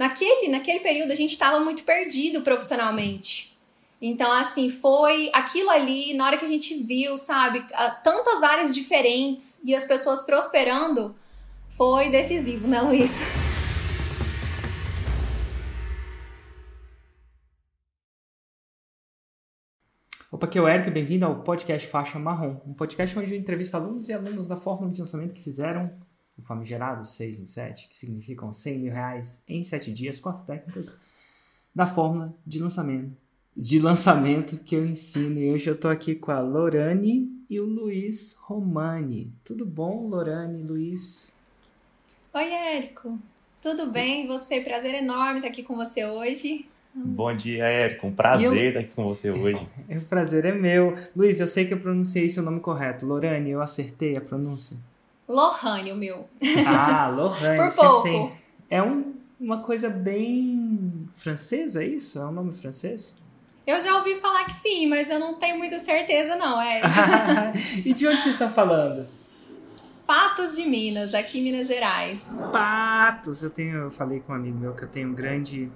naquele, naquele período a gente estava muito perdido profissionalmente. Então, assim, foi aquilo ali, na hora que a gente viu, sabe, tantas áreas diferentes e as pessoas prosperando, foi decisivo, né, Luísa? Opa, aqui é o Eric, bem-vindo ao podcast Faixa Marrom, um podcast onde eu entrevisto alunos e alunas da fórmula de lançamento que fizeram o famigerado 6 em 7, que significam 100 mil reais em 7 dias com as técnicas da fórmula de lançamento, de lançamento que eu ensino. E hoje eu estou aqui com a Lorane e o Luiz Romani. Tudo bom, Lorane, Luiz? Oi, Érico. Tudo bem? Você, prazer enorme estar aqui com você hoje. Bom dia, Érico. Um prazer eu... estar aqui com você hoje. o prazer é meu. Luiz, eu sei que eu pronunciei seu nome correto. Lorane, eu acertei a pronúncia? Lohane, o meu. Ah, Lohane. Por pouco. Tem... É um, uma coisa bem francesa, é isso? É um nome francês? Eu já ouvi falar que sim, mas eu não tenho muita certeza não, é. e de onde você está falando? Patos de Minas, aqui em Minas Gerais. Patos! Eu tenho, eu falei com um amigo meu que eu tenho um grande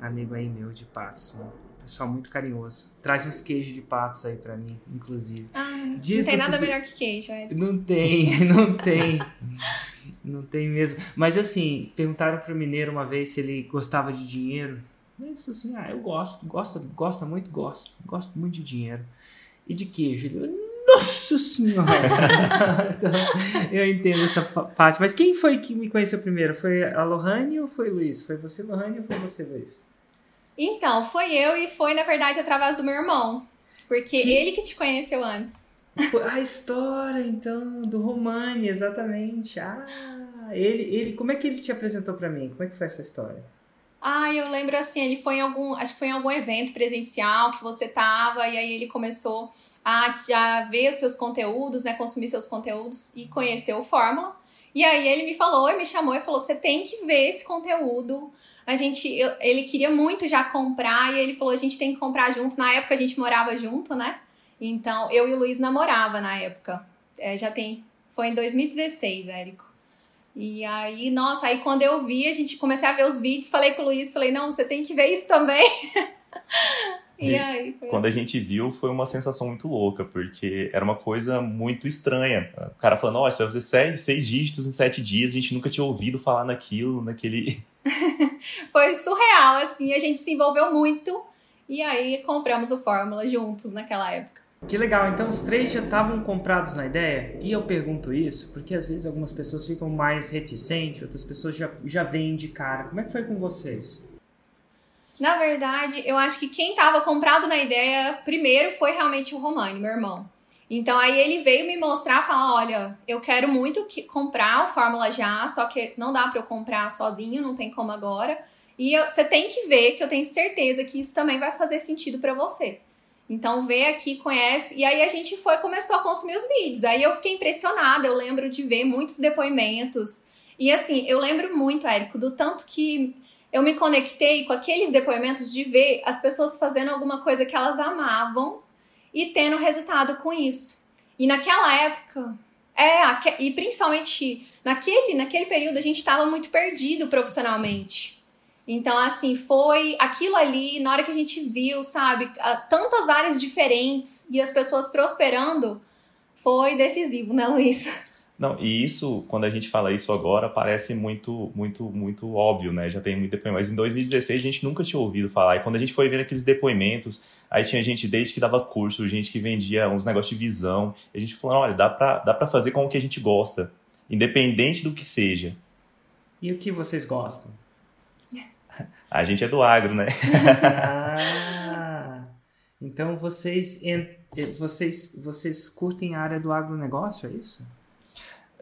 amigo aí meu de Patos, um pessoal muito carinhoso. Traz uns queijos de patos aí para mim, inclusive. Ah, Dito não tem nada tudo... melhor que queijo, é. Não tem, não tem. não tem mesmo. Mas assim, perguntaram pro mineiro uma vez se ele gostava de dinheiro. Ele falou assim: "Ah, eu gosto, gosta, gosta muito, gosto. Gosto muito de dinheiro. E de queijo?" Ele, nossa senhora! então, eu entendo essa parte. Mas quem foi que me conheceu primeiro? Foi a Lohane ou foi o Luiz? Foi você, Lohane, ou foi você, Luiz? Então, foi eu e foi, na verdade, através do meu irmão. Porque que... ele que te conheceu antes. A história, então, do Romani, exatamente. Ah, ele, ele, como é que ele te apresentou para mim? Como é que foi essa história? Ah, eu lembro assim, ele foi em algum, acho que foi em algum evento presencial que você tava, e aí ele começou a já ver os seus conteúdos, né, consumir seus conteúdos e conhecer o Fórmula. E aí ele me falou, e me chamou e falou: "Você tem que ver esse conteúdo, a gente, eu, ele queria muito já comprar e ele falou: a gente tem que comprar junto. Na época a gente morava junto, né? Então eu e o Luiz namorava na época. É, já tem. Foi em 2016, Érico. E aí, nossa, aí quando eu vi, a gente comecei a ver os vídeos, falei com o Luiz, falei, não, você tem que ver isso também. e, e, aí, quando assim. a gente viu, foi uma sensação muito louca, porque era uma coisa muito estranha. O cara falando, ó, você vai fazer seis, seis dígitos em sete dias, a gente nunca tinha ouvido falar naquilo, naquele foi surreal, assim, a gente se envolveu muito e aí compramos o Fórmula juntos naquela época. Que legal, então os três já estavam comprados na ideia? E eu pergunto isso porque às vezes algumas pessoas ficam mais reticentes, outras pessoas já, já vêm de cara. Como é que foi com vocês? Na verdade, eu acho que quem estava comprado na ideia primeiro foi realmente o Romani, meu irmão. Então aí ele veio me mostrar, falar, olha, eu quero muito que, comprar o Fórmula já, só que não dá para eu comprar sozinho, não tem como agora. E você tem que ver, que eu tenho certeza que isso também vai fazer sentido para você. Então vê aqui, conhece. E aí a gente foi começou a consumir os vídeos. Aí eu fiquei impressionada, eu lembro de ver muitos depoimentos. E assim, eu lembro muito, Érico, do tanto que eu me conectei com aqueles depoimentos de ver as pessoas fazendo alguma coisa que elas amavam e tendo resultado com isso. E naquela época, é, e principalmente naquele, naquele período a gente estava muito perdido profissionalmente. Então, assim, foi aquilo ali, na hora que a gente viu, sabe, tantas áreas diferentes e as pessoas prosperando, foi decisivo, né, Luísa? Não, e isso, quando a gente fala isso agora, parece muito, muito, muito óbvio, né? Já tem muito depoimento. Mas em 2016 a gente nunca tinha ouvido falar. E quando a gente foi vendo aqueles depoimentos, aí tinha gente desde que dava curso, gente que vendia uns negócios de visão. E a gente falou, olha, dá pra, dá pra fazer com o que a gente gosta, independente do que seja. E o que vocês gostam? A gente é do agro, né? ah, então vocês, vocês, vocês curtem a área do agronegócio, é isso?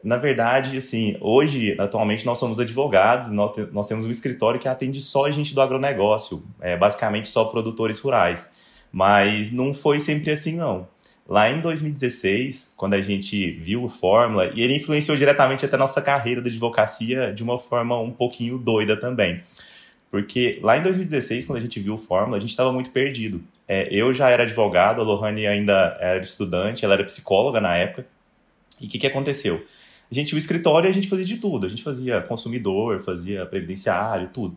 Na verdade, assim, hoje, atualmente, nós somos advogados, nós, temos um escritório que atende só gente do agronegócio, é, basicamente só produtores rurais. Mas não foi sempre assim, não. Lá em 2016, quando a gente viu o Fórmula, e ele influenciou diretamente até a nossa carreira de advocacia de uma forma um pouquinho doida também. Porque lá em 2016, quando a gente viu o Fórmula, a gente estava muito perdido. É, eu já era advogado, a Lohane ainda era estudante, ela era psicóloga na época. E o que, que aconteceu? A gente, o escritório, a gente fazia de tudo. A gente fazia consumidor, fazia previdenciário, tudo.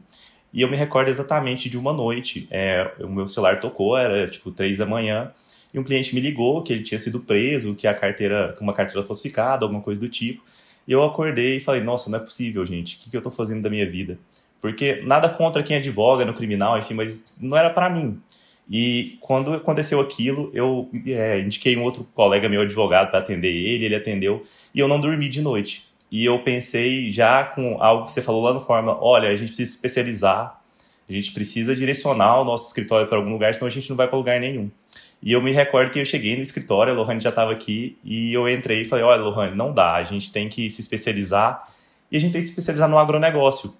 E eu me recordo exatamente de uma noite, é, o meu celular tocou, era tipo três da manhã, e um cliente me ligou que ele tinha sido preso, que a carteira, que uma carteira falsificada, alguma coisa do tipo. E eu acordei e falei, nossa, não é possível, gente, o que, que eu tô fazendo da minha vida? Porque nada contra quem advoga no criminal, enfim, mas não era para mim. E quando aconteceu aquilo, eu é, indiquei um outro colega meu advogado para atender ele, ele atendeu, e eu não dormi de noite. E eu pensei já com algo que você falou lá no Fórmula, olha, a gente precisa se especializar, a gente precisa direcionar o nosso escritório para algum lugar, senão a gente não vai para lugar nenhum. E eu me recordo que eu cheguei no escritório, a Lohane já estava aqui, e eu entrei e falei, olha, Lohane, não dá, a gente tem que se especializar, e a gente tem que se especializar no agronegócio,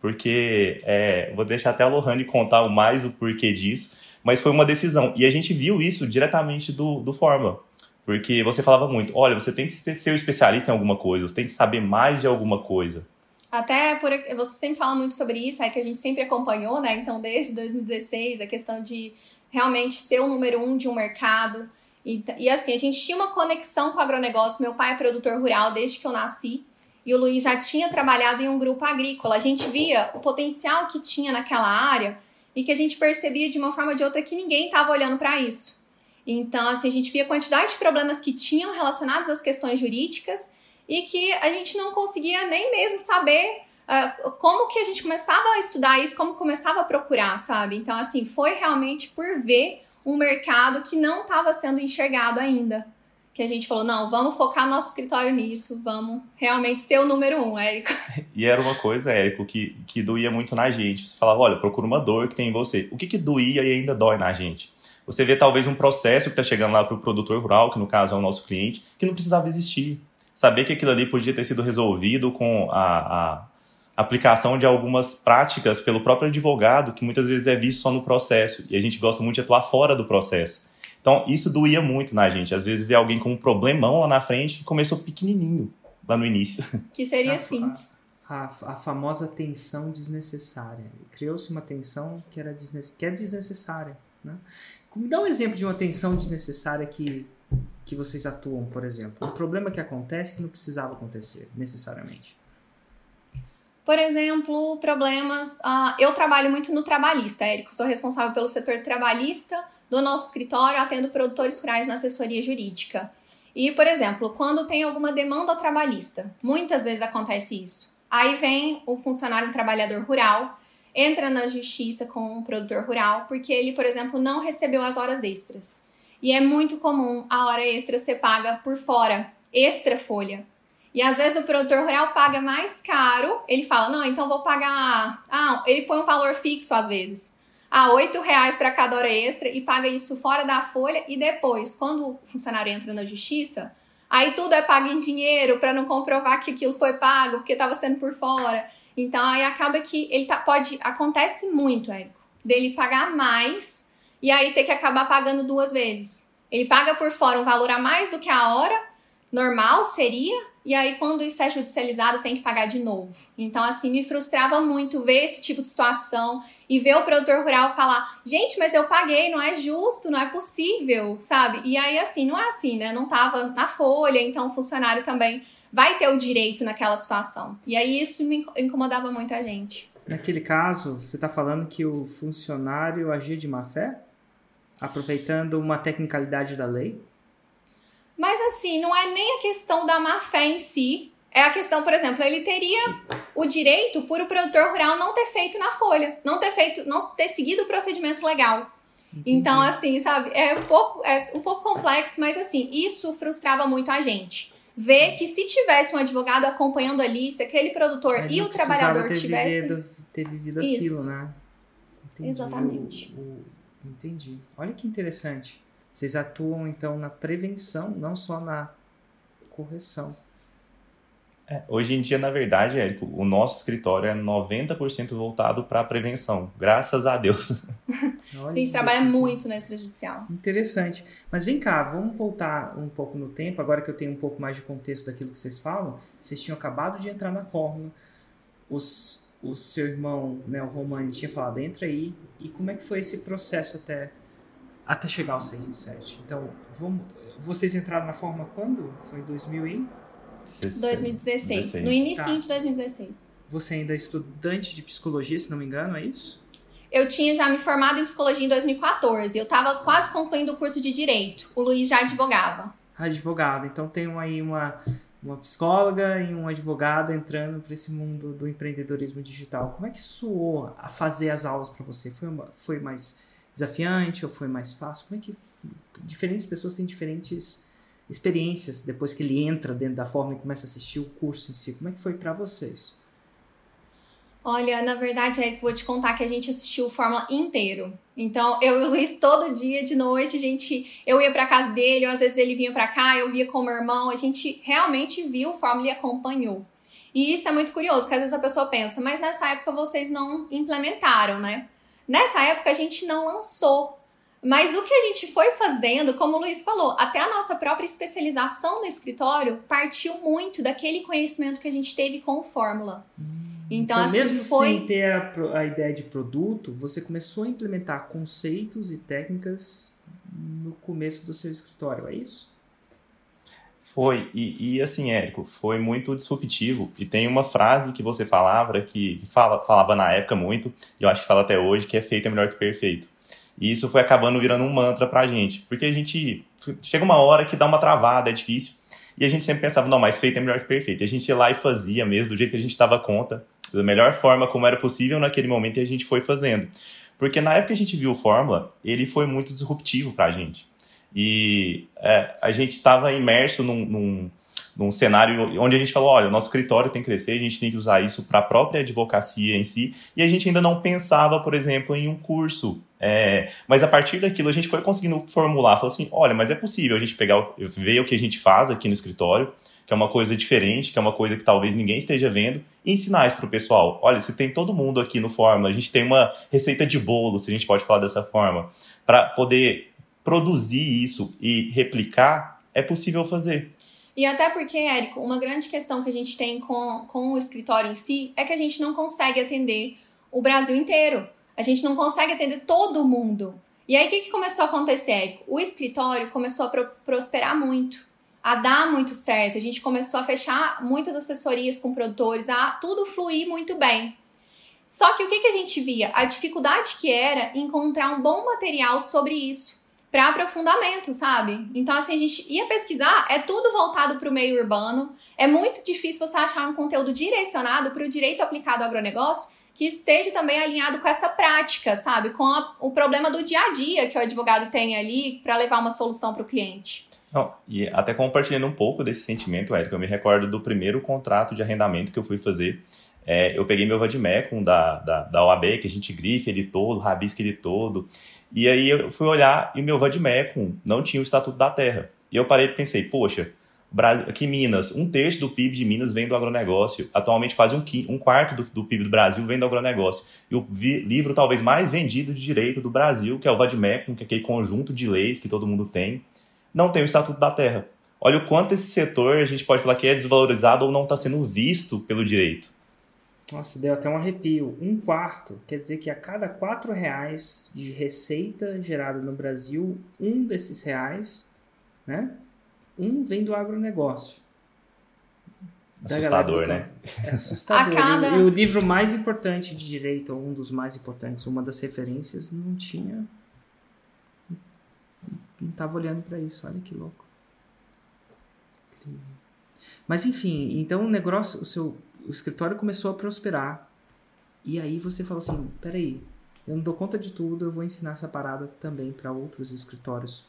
porque é, vou deixar até a Lohane contar mais o porquê disso, mas foi uma decisão. E a gente viu isso diretamente do, do Fórmula. Porque você falava muito, olha, você tem que ser um especialista em alguma coisa, você tem que saber mais de alguma coisa. Até por você sempre fala muito sobre isso, é que a gente sempre acompanhou, né? Então, desde 2016, a questão de realmente ser o número um de um mercado. E, e assim, a gente tinha uma conexão com o agronegócio. Meu pai é produtor rural desde que eu nasci. E o Luiz já tinha trabalhado em um grupo agrícola. A gente via o potencial que tinha naquela área e que a gente percebia de uma forma ou de outra que ninguém estava olhando para isso. Então, assim, a gente via a quantidade de problemas que tinham relacionados às questões jurídicas e que a gente não conseguia nem mesmo saber uh, como que a gente começava a estudar isso, como começava a procurar, sabe? Então, assim, foi realmente por ver um mercado que não estava sendo enxergado ainda. Que a gente falou, não, vamos focar nosso escritório nisso, vamos realmente ser o número um, Érico. E era uma coisa, Érico, que, que doía muito na gente. Você falava, olha, procura uma dor que tem em você. O que, que doía e ainda dói na gente? Você vê talvez um processo que está chegando lá para o produtor rural, que no caso é o nosso cliente, que não precisava existir. Saber que aquilo ali podia ter sido resolvido com a, a aplicação de algumas práticas pelo próprio advogado, que muitas vezes é visto só no processo, e a gente gosta muito de atuar fora do processo. Então, isso doía muito na gente. Às vezes, ver alguém com um problemão lá na frente que começou pequenininho, lá no início. Que seria a, simples. A, a, famosa tensão desnecessária. Criou-se uma tensão que, era desnecess... que é desnecessária. Né? Me dá um exemplo de uma tensão desnecessária que, que vocês atuam, por exemplo. Um problema que acontece que não precisava acontecer, necessariamente. Por exemplo, problemas. Uh, eu trabalho muito no trabalhista, Érico. Sou responsável pelo setor trabalhista do nosso escritório, atendo produtores rurais na assessoria jurídica. E, por exemplo, quando tem alguma demanda trabalhista, muitas vezes acontece isso. Aí vem o funcionário trabalhador rural, entra na justiça com o produtor rural, porque ele, por exemplo, não recebeu as horas extras. E é muito comum a hora extra ser paga por fora, extra folha. E às vezes o produtor rural paga mais caro, ele fala, não, então vou pagar. Ah, ele põe um valor fixo às vezes. Ah, oito reais para cada hora extra e paga isso fora da folha e depois, quando o funcionário entra na justiça, aí tudo é pago em dinheiro para não comprovar que aquilo foi pago porque estava sendo por fora. Então aí acaba que ele tá, pode acontece muito, Érico, dele pagar mais e aí ter que acabar pagando duas vezes. Ele paga por fora um valor a mais do que a hora normal seria e aí, quando isso é judicializado, tem que pagar de novo. Então, assim, me frustrava muito ver esse tipo de situação e ver o produtor rural falar: gente, mas eu paguei, não é justo, não é possível, sabe? E aí, assim, não é assim, né? Não tava na folha, então o funcionário também vai ter o direito naquela situação. E aí, isso me incomodava muito a gente. Naquele caso, você está falando que o funcionário agia de má fé? Aproveitando uma tecnicalidade da lei? Mas assim, não é nem a questão da má fé em si. É a questão, por exemplo, ele teria o direito por o produtor rural não ter feito na folha, não ter feito, não ter seguido o procedimento legal. Entendi. Então, assim, sabe, é um pouco, é um pouco complexo, mas assim, isso frustrava muito a gente. Ver que se tivesse um advogado acompanhando ali, se aquele produtor e o trabalhador ter tivesse. Vivido, ter vivido isso. aquilo, né? Entendi. Exatamente. O, o, entendi. Olha que interessante. Vocês atuam então na prevenção, não só na correção. É, hoje em dia, na verdade, Érico, o nosso escritório é 90% voltado para a prevenção, graças a Deus. a gente trabalha muito na extrajudicial. Interessante. Mas vem cá, vamos voltar um pouco no tempo, agora que eu tenho um pouco mais de contexto daquilo que vocês falam. Vocês tinham acabado de entrar na fórmula, os, o seu irmão, né, o Romani, tinha falado, entra aí. E como é que foi esse processo até até chegar aos 6 e 7. Então, vamos, vocês entraram na forma quando? Foi em 2000 e... 2016, no início tá. de 2016. você ainda é estudante de psicologia, se não me engano, é isso? Eu tinha já me formado em psicologia em 2014. Eu estava quase concluindo o curso de direito. O Luiz já advogava. Advogado. Então tem aí uma, uma psicóloga e um advogado entrando para esse mundo do empreendedorismo digital. Como é que soou a fazer as aulas para você? Foi, uma, foi mais desafiante ou foi mais fácil? Como é que diferentes pessoas têm diferentes experiências depois que ele entra dentro da forma e começa a assistir o curso em si? Como é que foi para vocês? Olha, na verdade, é, vou te contar que a gente assistiu o Fórmula inteiro. Então, eu e o Luiz, todo dia, de noite, a gente, eu ia pra casa dele, ou às vezes ele vinha pra cá, eu via com o meu irmão, a gente realmente viu o Fórmula e acompanhou. E isso é muito curioso, porque às vezes a pessoa pensa, mas nessa época vocês não implementaram, né? Nessa época a gente não lançou. Mas o que a gente foi fazendo, como o Luiz falou, até a nossa própria especialização no escritório partiu muito daquele conhecimento que a gente teve com Fórmula. Hum. Então, então assim, mesmo foi... sem ter a, a ideia de produto, você começou a implementar conceitos e técnicas no começo do seu escritório, é isso? Foi, e, e, assim, Érico, foi muito disruptivo. E tem uma frase que você falava, que, que fala, falava na época muito, e eu acho que fala até hoje, que é feito é melhor que perfeito. E isso foi acabando virando um mantra pra gente. Porque a gente. Chega uma hora que dá uma travada, é difícil. E a gente sempre pensava, não, mas feito é melhor que perfeito. E a gente ia lá e fazia mesmo, do jeito que a gente dava conta da melhor forma como era possível naquele momento e a gente foi fazendo. Porque na época que a gente viu o Fórmula, ele foi muito disruptivo para a gente. E é, a gente estava imerso num, num, num, cenário onde a gente falou: olha, nosso escritório tem que crescer, a gente tem que usar isso para a própria advocacia em si. E a gente ainda não pensava, por exemplo, em um curso. É, mas a partir daquilo a gente foi conseguindo formular: falou assim, olha, mas é possível a gente pegar, ver o que a gente faz aqui no escritório que é uma coisa diferente, que é uma coisa que talvez ninguém esteja vendo, e ensinar isso para o pessoal. Olha, se tem todo mundo aqui no Fórmula, a gente tem uma receita de bolo, se a gente pode falar dessa forma, para poder produzir isso e replicar, é possível fazer. E até porque, Érico, uma grande questão que a gente tem com, com o escritório em si é que a gente não consegue atender o Brasil inteiro. A gente não consegue atender todo mundo. E aí, o que, que começou a acontecer, Érico? O escritório começou a pro prosperar muito a dar muito certo. A gente começou a fechar muitas assessorias com produtores, a tudo fluir muito bem. Só que o que, que a gente via? A dificuldade que era encontrar um bom material sobre isso para aprofundamento, sabe? Então, assim, a gente ia pesquisar, é tudo voltado para o meio urbano. É muito difícil você achar um conteúdo direcionado para o direito aplicado ao agronegócio que esteja também alinhado com essa prática, sabe? Com a, o problema do dia a dia que o advogado tem ali para levar uma solução para o cliente. Não, e até compartilhando um pouco desse sentimento, Érico, eu me recordo do primeiro contrato de arrendamento que eu fui fazer. É, eu peguei meu Vadimecum da, da, da OAB, que a gente grife ele todo, rabisca ele todo. E aí eu fui olhar e meu Vadimecum não tinha o Estatuto da Terra. E eu parei e pensei, poxa, aqui Minas, um terço do PIB de Minas vem do agronegócio. Atualmente, quase um, um quarto do, do, PIB do Brasil vem do agronegócio. E o vi, livro talvez mais vendido de direito do Brasil, que é o Vadimecum, que é aquele conjunto de leis que todo mundo tem não tem o Estatuto da Terra. Olha o quanto esse setor a gente pode falar que é desvalorizado ou não está sendo visto pelo direito. Nossa, deu até um arrepio. Um quarto quer dizer que a cada quatro reais de receita gerada no Brasil, um desses reais, né? Um vem do agronegócio. Assustador, né? É assustador. Cada... E, o livro mais importante de direito, ou um dos mais importantes, uma das referências, não tinha não estava olhando para isso. Olha que louco. Mas enfim, então o negócio, o seu o escritório começou a prosperar. E aí você falou assim: peraí, eu não dou conta de tudo, eu vou ensinar essa parada também para outros escritórios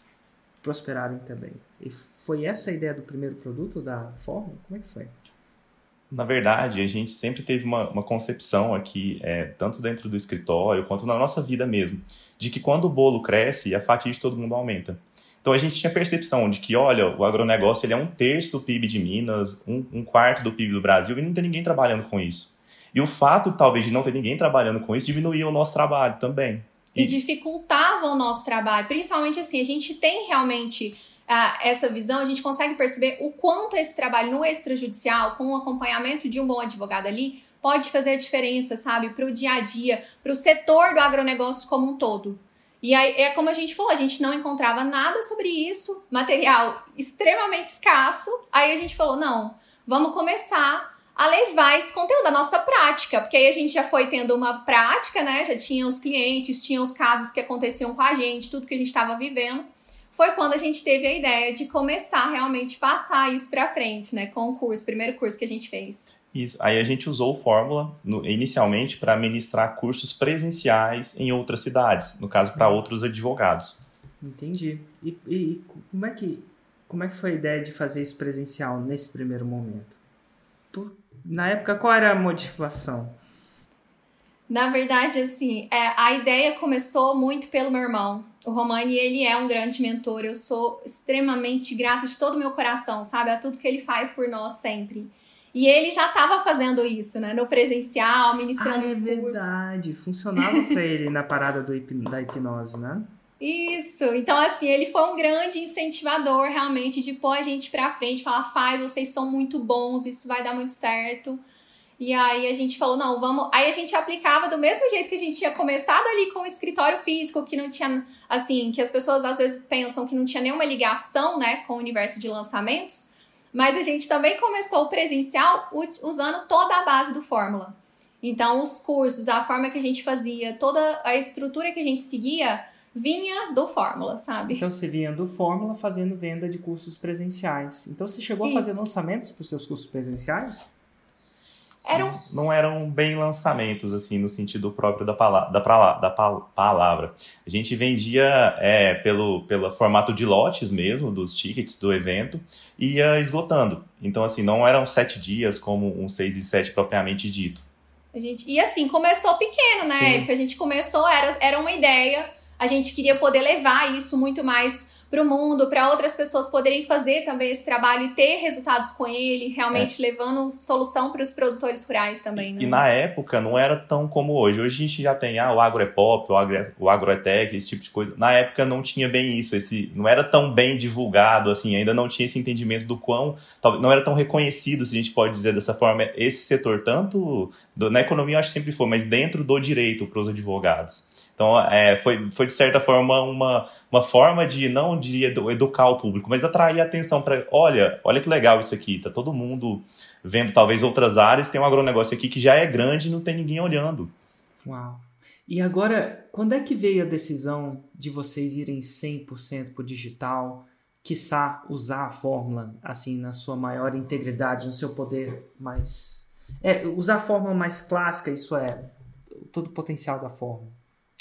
prosperarem também. E foi essa a ideia do primeiro produto da Fórmula? Como é que foi? Na verdade, a gente sempre teve uma, uma concepção aqui, é, tanto dentro do escritório quanto na nossa vida mesmo, de que quando o bolo cresce, a fatia de todo mundo aumenta. Então a gente tinha percepção de que, olha, o agronegócio ele é um terço do PIB de Minas, um, um quarto do PIB do Brasil, e não tem ninguém trabalhando com isso. E o fato, talvez, de não ter ninguém trabalhando com isso, diminuía o nosso trabalho também. E, e dificultava o nosso trabalho. Principalmente assim, a gente tem realmente uh, essa visão, a gente consegue perceber o quanto esse trabalho no extrajudicial, com o acompanhamento de um bom advogado ali, pode fazer a diferença, sabe, para o dia a dia, para o setor do agronegócio como um todo. E aí é como a gente falou, a gente não encontrava nada sobre isso, material extremamente escasso. Aí a gente falou: não, vamos começar a levar esse conteúdo, a nossa prática, porque aí a gente já foi tendo uma prática, né? Já tinha os clientes, tinha os casos que aconteciam com a gente, tudo que a gente estava vivendo. Foi quando a gente teve a ideia de começar realmente passar isso para frente, né? Com o curso, primeiro curso que a gente fez. Isso. Aí a gente usou o Fórmula no, inicialmente para ministrar cursos presenciais em outras cidades, no caso para outros advogados. Entendi. E, e, como é que como é que foi a ideia de fazer isso presencial nesse primeiro momento? Por, na época, qual era a motivação? Na verdade, assim, é, a ideia começou muito pelo meu irmão. O Romani, ele é um grande mentor. Eu sou extremamente grata de todo o meu coração, sabe? A tudo que ele faz por nós sempre. E ele já estava fazendo isso, né? No presencial, ministrando ah, é os cursos. É verdade. Funcionava para ele na parada do, da hipnose, né? Isso. Então, assim, ele foi um grande incentivador, realmente, de pôr a gente pra frente, falar, faz, vocês são muito bons, isso vai dar muito certo. E aí a gente falou, não, vamos. Aí a gente aplicava do mesmo jeito que a gente tinha começado ali com o escritório físico, que não tinha, assim, que as pessoas às vezes pensam que não tinha nenhuma ligação, né, com o universo de lançamentos. Mas a gente também começou o presencial usando toda a base do Fórmula. Então, os cursos, a forma que a gente fazia, toda a estrutura que a gente seguia vinha do Fórmula, sabe? Então você vinha do Fórmula fazendo venda de cursos presenciais. Então você chegou Isso. a fazer lançamentos para os seus cursos presenciais? Eram... Não, eram bem lançamentos, assim, no sentido próprio da, palavra, da, da palavra. A gente vendia é, pelo, pelo formato de lotes mesmo, dos tickets do evento, e ia esgotando. Então, assim, não eram sete dias como um seis e sete propriamente dito. A gente, e assim, começou pequeno, né? Que a gente começou, era, era uma ideia a gente queria poder levar isso muito mais para o mundo, para outras pessoas poderem fazer também esse trabalho e ter resultados com ele, realmente é. levando solução para os produtores rurais também. Né? E na época não era tão como hoje. Hoje a gente já tem ah, o agro é pop, o agro, é, o agro é tech, esse tipo de coisa. Na época não tinha bem isso, esse não era tão bem divulgado, assim, ainda não tinha esse entendimento do quão, não era tão reconhecido, se a gente pode dizer dessa forma, esse setor, tanto do, na economia eu acho que sempre foi, mas dentro do direito para os advogados. Então, é, foi, foi de certa forma uma, uma forma de não de educar o público, mas atrair atenção para, olha, olha que legal isso aqui, tá todo mundo vendo talvez outras áreas, tem um agronegócio aqui que já é grande e não tem ninguém olhando. Uau. E agora, quando é que veio a decisão de vocês irem 100% para o digital, quiçá usar a fórmula assim na sua maior integridade, no seu poder mais é, usar a fórmula mais clássica, isso é todo o potencial da fórmula.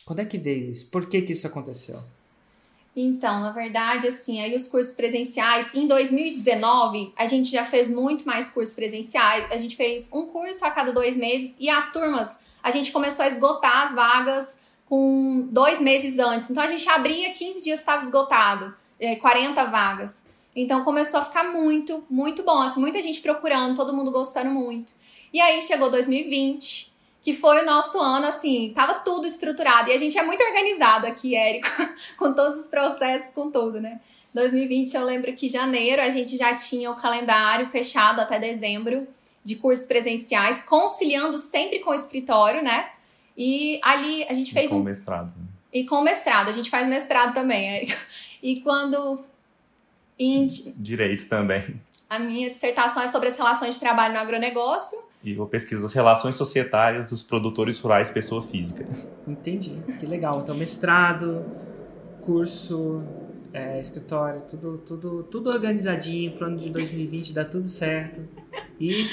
Quando é que veio isso? Por que, que isso aconteceu? Então, na verdade, assim, aí os cursos presenciais, em 2019, a gente já fez muito mais cursos presenciais. A gente fez um curso a cada dois meses e as turmas, a gente começou a esgotar as vagas com dois meses antes. Então, a gente abria, 15 dias estava esgotado, 40 é, vagas. Então, começou a ficar muito, muito bom. Assim, muita gente procurando, todo mundo gostando muito. E aí, chegou 2020, que foi o nosso ano, assim, tava tudo estruturado. E a gente é muito organizado aqui, Érico, com todos os processos, com tudo, né? 2020, eu lembro que janeiro a gente já tinha o calendário fechado até dezembro de cursos presenciais, conciliando sempre com o escritório, né? E ali a gente fez e com um. mestrado. Né? E com mestrado, a gente faz mestrado também, Érico. E quando. Em... Direito também. A minha dissertação é sobre as relações de trabalho no agronegócio. E eu pesquiso as relações societárias dos produtores rurais pessoa física. Entendi, que legal. Então, mestrado, curso, é, escritório, tudo, tudo, tudo organizadinho para o ano de 2020 dar tudo certo. E.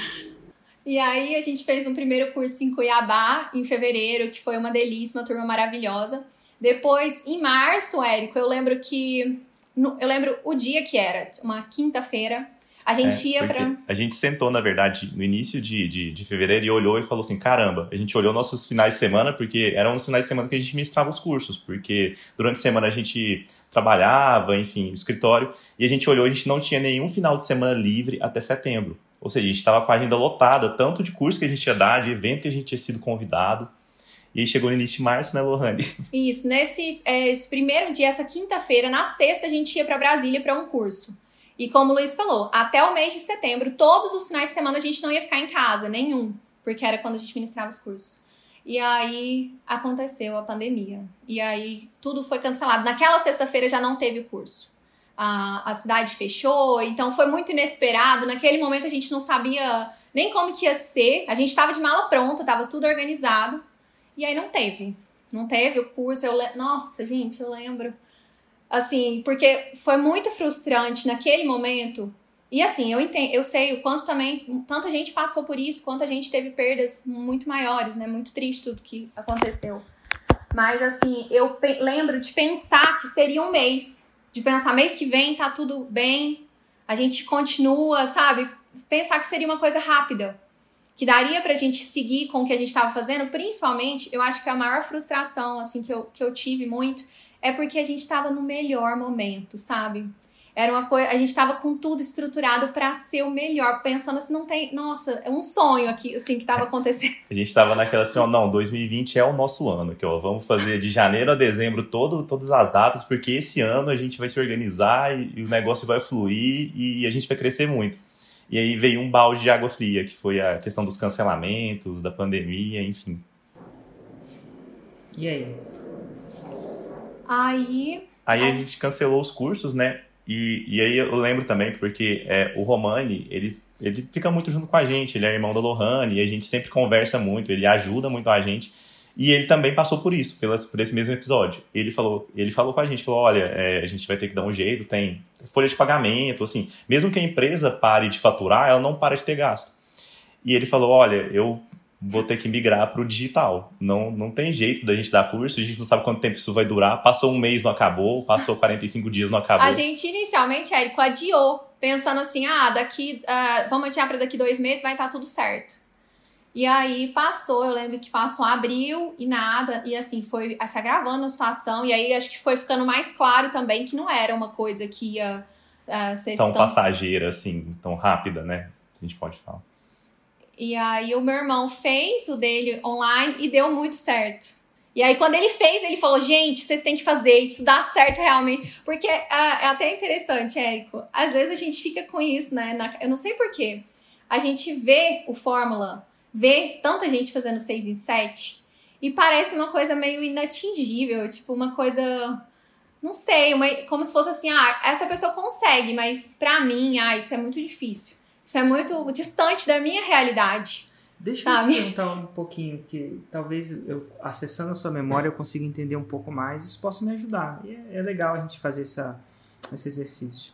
E aí a gente fez um primeiro curso em Cuiabá, em fevereiro, que foi uma delícia, uma turma maravilhosa. Depois, em março, Érico, eu lembro que. Eu lembro o dia que era, uma quinta-feira. A gente é, ia pra. A gente sentou, na verdade, no início de, de, de, fevereiro e olhou e falou assim: caramba, a gente olhou nossos finais de semana, porque eram os finais de semana que a gente ministrava os cursos, porque durante a semana a gente trabalhava, enfim, no escritório, e a gente olhou, a gente não tinha nenhum final de semana livre até setembro. Ou seja, a gente estava com a agenda lotada, tanto de curso que a gente ia dar, de evento que a gente tinha sido convidado. E aí chegou no início de março, né, Lohane? Isso, nesse é, primeiro dia, essa quinta-feira, na sexta, a gente ia para Brasília para um curso. E como o Luiz falou, até o mês de setembro, todos os finais de semana a gente não ia ficar em casa, nenhum, porque era quando a gente ministrava os cursos. E aí aconteceu a pandemia. E aí tudo foi cancelado. Naquela sexta-feira já não teve o curso. a, a cidade fechou, então foi muito inesperado. Naquele momento a gente não sabia nem como que ia ser. A gente estava de mala pronta, estava tudo organizado. E aí não teve. Não teve o curso. Eu le... Nossa, gente, eu lembro. Assim, porque foi muito frustrante naquele momento. E assim, eu entendo, eu sei o quanto também, tanta gente passou por isso, quanto a gente teve perdas muito maiores, né? Muito triste tudo que aconteceu. Mas assim, eu lembro de pensar que seria um mês de pensar mês que vem tá tudo bem, a gente continua, sabe? Pensar que seria uma coisa rápida, que daria pra gente seguir com o que a gente estava fazendo, principalmente, eu acho que a maior frustração, assim, que eu, que eu tive muito, é porque a gente estava no melhor momento, sabe? Era uma coisa, a gente estava com tudo estruturado para ser o melhor, pensando assim, não tem, nossa, é um sonho aqui assim que estava acontecendo. A gente estava naquela assim, ó, não, 2020 é o nosso ano, que ó, vamos fazer de janeiro a dezembro todo, todas as datas, porque esse ano a gente vai se organizar e, e o negócio vai fluir e a gente vai crescer muito. E aí veio um balde de água fria, que foi a questão dos cancelamentos, da pandemia, enfim. E aí? Aí. Aí a gente cancelou os cursos, né? E, e aí eu lembro também, porque é, o Romani, ele, ele fica muito junto com a gente, ele é irmão da Lohane, e a gente sempre conversa muito, ele ajuda muito a gente. E ele também passou por isso, pela, por esse mesmo episódio. Ele falou, ele falou com a gente, falou, olha, é, a gente vai ter que dar um jeito, tem folha de pagamento, assim, mesmo que a empresa pare de faturar, ela não para de ter gasto. E ele falou, olha, eu vou ter que migrar para o digital. Não, não tem jeito da gente dar curso, a gente não sabe quanto tempo isso vai durar. Passou um mês, não acabou. Passou 45 dias, não acabou. A gente inicialmente, Érico, adiou, pensando assim, ah, daqui, uh, vamos adiar para daqui dois meses, vai estar tá tudo certo. E aí passou, eu lembro que passou abril e nada, e assim, foi se agravando a situação, e aí acho que foi ficando mais claro também que não era uma coisa que ia uh, ser tão, tão passageira, assim, tão rápida, né? A gente pode falar. E aí o meu irmão fez o dele online e deu muito certo. E aí, quando ele fez, ele falou: gente, vocês têm que fazer, isso dá certo realmente. Porque é, é até interessante, Érico. Às vezes a gente fica com isso, né? Na, eu não sei porquê. A gente vê o Fórmula, vê tanta gente fazendo 6 em 7, e parece uma coisa meio inatingível, tipo, uma coisa. Não sei, uma, como se fosse assim: ah, essa pessoa consegue, mas pra mim, ah, isso é muito difícil. Isso é muito distante da minha realidade. Deixa sabe? eu te perguntar um pouquinho, que talvez eu, acessando a sua memória, eu consiga entender um pouco mais, isso possa me ajudar. E é, é legal a gente fazer essa, esse exercício.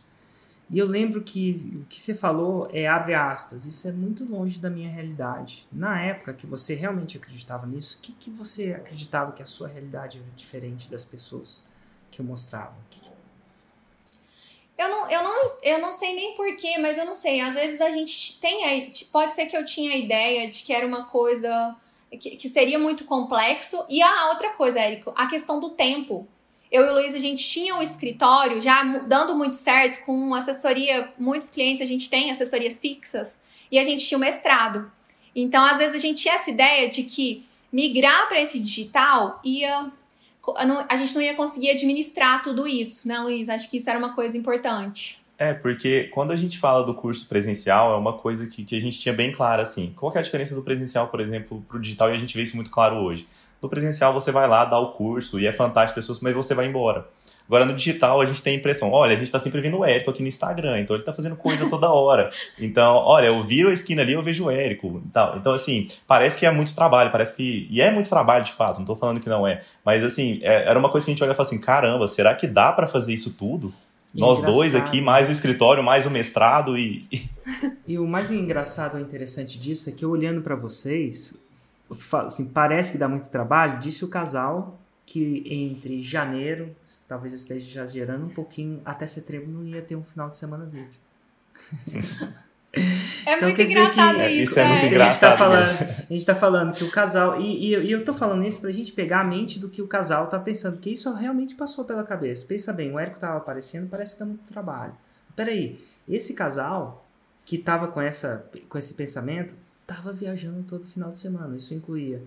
E eu lembro que o que você falou é abre aspas, isso é muito longe da minha realidade. Na época que você realmente acreditava nisso, o que, que você acreditava que a sua realidade era diferente das pessoas que eu mostrava? O que, eu não, eu, não, eu não sei nem porquê, mas eu não sei. Às vezes a gente tem. Pode ser que eu tinha a ideia de que era uma coisa que, que seria muito complexo. E a outra coisa, Érico, a questão do tempo. Eu e o Luiz, a gente tinha um escritório já dando muito certo, com assessoria, muitos clientes, a gente tem assessorias fixas, e a gente tinha o mestrado. Então, às vezes, a gente tinha essa ideia de que migrar para esse digital ia a gente não ia conseguir administrar tudo isso, né, Luiz? Acho que isso era uma coisa importante. É, porque quando a gente fala do curso presencial, é uma coisa que, que a gente tinha bem clara, assim. Qual é a diferença do presencial, por exemplo, para o digital? E a gente vê isso muito claro hoje. No presencial, você vai lá, dá o curso, e é fantástico, pessoas, mas você vai embora. Agora, no digital, a gente tem a impressão, olha, a gente tá sempre vendo o Érico aqui no Instagram, então ele tá fazendo coisa toda hora. Então, olha, eu viro a esquina ali, eu vejo o Érico e tal. Então, assim, parece que é muito trabalho, parece que... E é muito trabalho, de fato, não tô falando que não é. Mas, assim, é, era uma coisa que a gente olha e fala assim, caramba, será que dá para fazer isso tudo? Nós dois aqui, mais o escritório, mais o mestrado e... E o mais engraçado e interessante disso é que, olhando para vocês, assim, parece que dá muito trabalho, disse o casal que entre janeiro, talvez eu esteja exagerando um pouquinho, até setembro não ia ter um final de semana livre. É então, muito engraçado que, isso. Isso é, é muito engraçado. A gente, tá falando, a gente tá falando que o casal. E, e, e, eu tô falando isso pra gente pegar a mente do que o casal tá pensando, que isso realmente passou pela cabeça. Pensa bem, o Érico tava aparecendo, parece que dá muito trabalho. Peraí, esse casal que tava com, essa, com esse pensamento, tava viajando todo final de semana. Isso incluía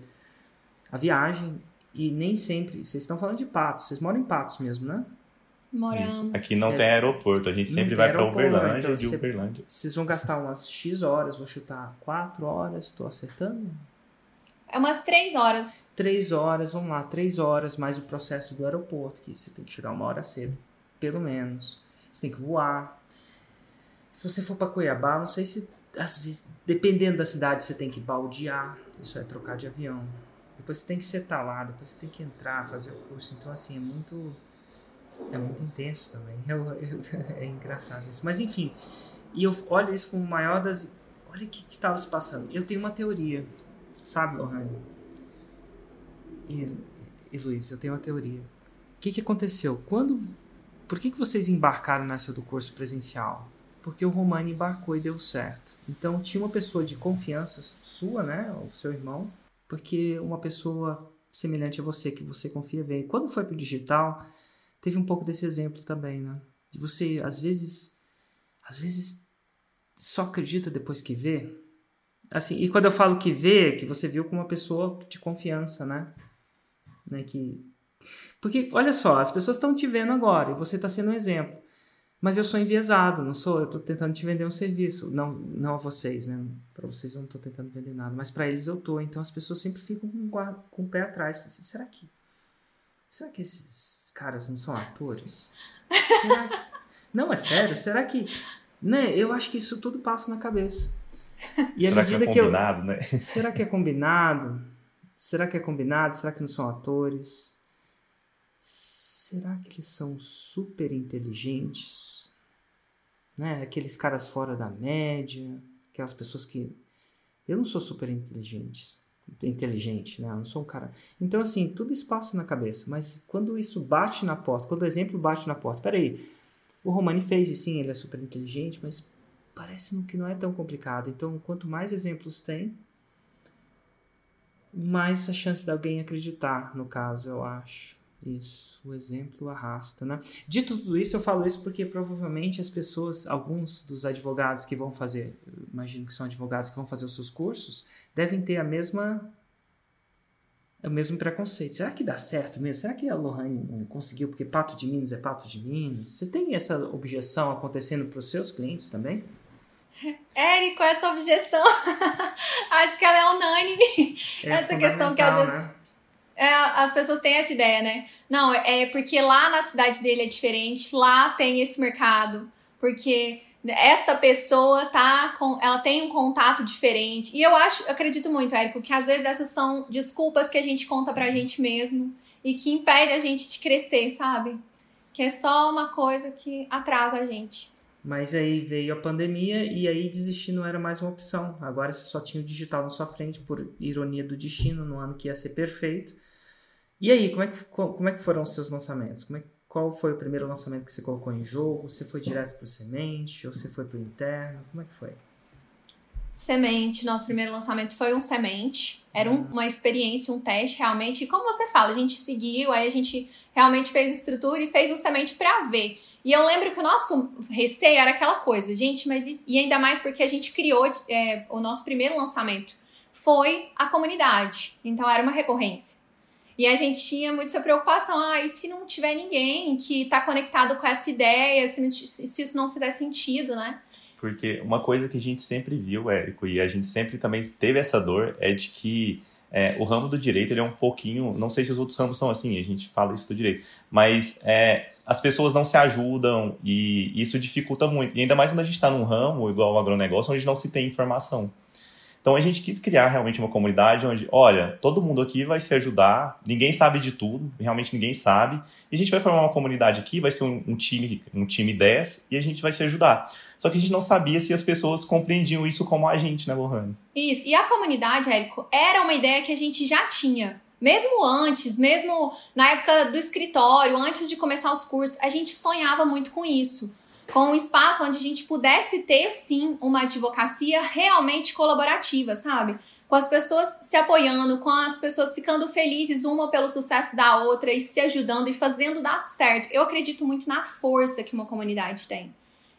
a viagem, e nem sempre. Vocês estão falando de Patos, vocês moram em Patos mesmo, né? Moramos. Isso. Aqui não é. tem aeroporto, a gente sempre vai para Uberlândia então, de Uberlândia. Vocês vão gastar umas X horas, vou chutar 4 horas, estou acertando? É umas 3 horas. 3 horas, vamos lá, 3 horas mais o processo do aeroporto, que você tem que chegar uma hora cedo, pelo menos. você tem que voar. Se você for para Cuiabá, não sei se às vezes, dependendo da cidade, você tem que baldear, isso é trocar de avião. Depois você tem que setar lá, depois você tem que entrar, fazer o curso. Então, assim, é muito. É muito intenso também. é engraçado isso. Mas, enfim. E eu olho isso com o maior das. Olha o que, que estava se passando. Eu tenho uma teoria, sabe, Lohane? E, e Luiz, eu tenho uma teoria. O que, que aconteceu? Quando. Por que, que vocês embarcaram nessa do curso presencial? Porque o Romani embarcou e deu certo. Então tinha uma pessoa de confiança sua, né? O seu irmão, porque uma pessoa semelhante a você, que você confia, veio. Quando foi para o digital, teve um pouco desse exemplo também, né? De você, às vezes, às vezes só acredita depois que vê. Assim, e quando eu falo que vê, que você viu com uma pessoa de confiança, né? né? Que... Porque, olha só, as pessoas estão te vendo agora e você está sendo um exemplo. Mas eu sou enviesado, não sou. Eu estou tentando te vender um serviço. Não, não a vocês, né? Para vocês eu não estou tentando vender nada. Mas para eles eu tô. Então as pessoas sempre ficam com, com o pé atrás. Assim, será que. Será que esses caras não são atores? Será que, não, é sério. Será que. Né? Eu acho que isso tudo passa na cabeça. E será que é combinado, eu, né? Será que é combinado? Será que é combinado? Será que não são atores? Será que eles são super inteligentes? Né? Aqueles caras fora da média, aquelas pessoas que. Eu não sou super inteligente, inteligente, né? Eu não sou um cara. Então, assim, tudo passa na cabeça, mas quando isso bate na porta, quando o exemplo bate na porta, peraí, o Romani fez e sim, ele é super inteligente, mas parece que não é tão complicado. Então, quanto mais exemplos tem, mais a chance de alguém acreditar, no caso, eu acho. Isso, o exemplo arrasta, né? Dito tudo isso, eu falo isso porque provavelmente as pessoas, alguns dos advogados que vão fazer, imagino que são advogados que vão fazer os seus cursos, devem ter a mesma o mesmo preconceito. Será que dá certo mesmo? Será que a Lohane conseguiu porque pato de Minas é pato de Minas? Você tem essa objeção acontecendo para os seus clientes também? Érico, essa objeção, acho que ela é unânime. É essa questão que às vezes né? É, as pessoas têm essa ideia, né? Não, é porque lá na cidade dele é diferente, lá tem esse mercado, porque essa pessoa tá com, ela tem um contato diferente. E eu acho, eu acredito muito, Érico, que às vezes essas são desculpas que a gente conta pra gente mesmo e que impede a gente de crescer, sabe? Que é só uma coisa que atrasa a gente. Mas aí veio a pandemia e aí desistir não era mais uma opção. Agora você só tinha o digital na sua frente, por ironia do destino, no ano que ia ser perfeito. E aí, como é que, como é que foram os seus lançamentos? Como é, qual foi o primeiro lançamento que você colocou em jogo? Você foi direto para o semente ou você foi para o interno? Como é que foi? Semente, nosso primeiro lançamento foi um semente. Era um, uma experiência, um teste realmente. E como você fala, a gente seguiu, aí a gente realmente fez estrutura e fez um semente para ver. E eu lembro que o nosso receio era aquela coisa, gente, mas e ainda mais porque a gente criou é, o nosso primeiro lançamento foi a comunidade. Então era uma recorrência. E a gente tinha muito essa preocupação, ah, e se não tiver ninguém que está conectado com essa ideia, se, não, se isso não fizer sentido, né? Porque uma coisa que a gente sempre viu, Érico, e a gente sempre também teve essa dor, é de que é, o ramo do direito ele é um pouquinho. Não sei se os outros ramos são assim, a gente fala isso do direito, mas é, as pessoas não se ajudam e isso dificulta muito. E ainda mais quando a gente está num ramo igual o agronegócio, onde não se tem informação. Então a gente quis criar realmente uma comunidade onde, olha, todo mundo aqui vai se ajudar, ninguém sabe de tudo, realmente ninguém sabe, e a gente vai formar uma comunidade aqui, vai ser um, um time, um time 10, e a gente vai se ajudar. Só que a gente não sabia se as pessoas compreendiam isso como a gente, né, Lohane? Isso. E a comunidade, Érico, era uma ideia que a gente já tinha. Mesmo antes, mesmo na época do escritório, antes de começar os cursos, a gente sonhava muito com isso com um espaço onde a gente pudesse ter sim uma advocacia realmente colaborativa, sabe? Com as pessoas se apoiando, com as pessoas ficando felizes uma pelo sucesso da outra e se ajudando e fazendo dar certo. Eu acredito muito na força que uma comunidade tem.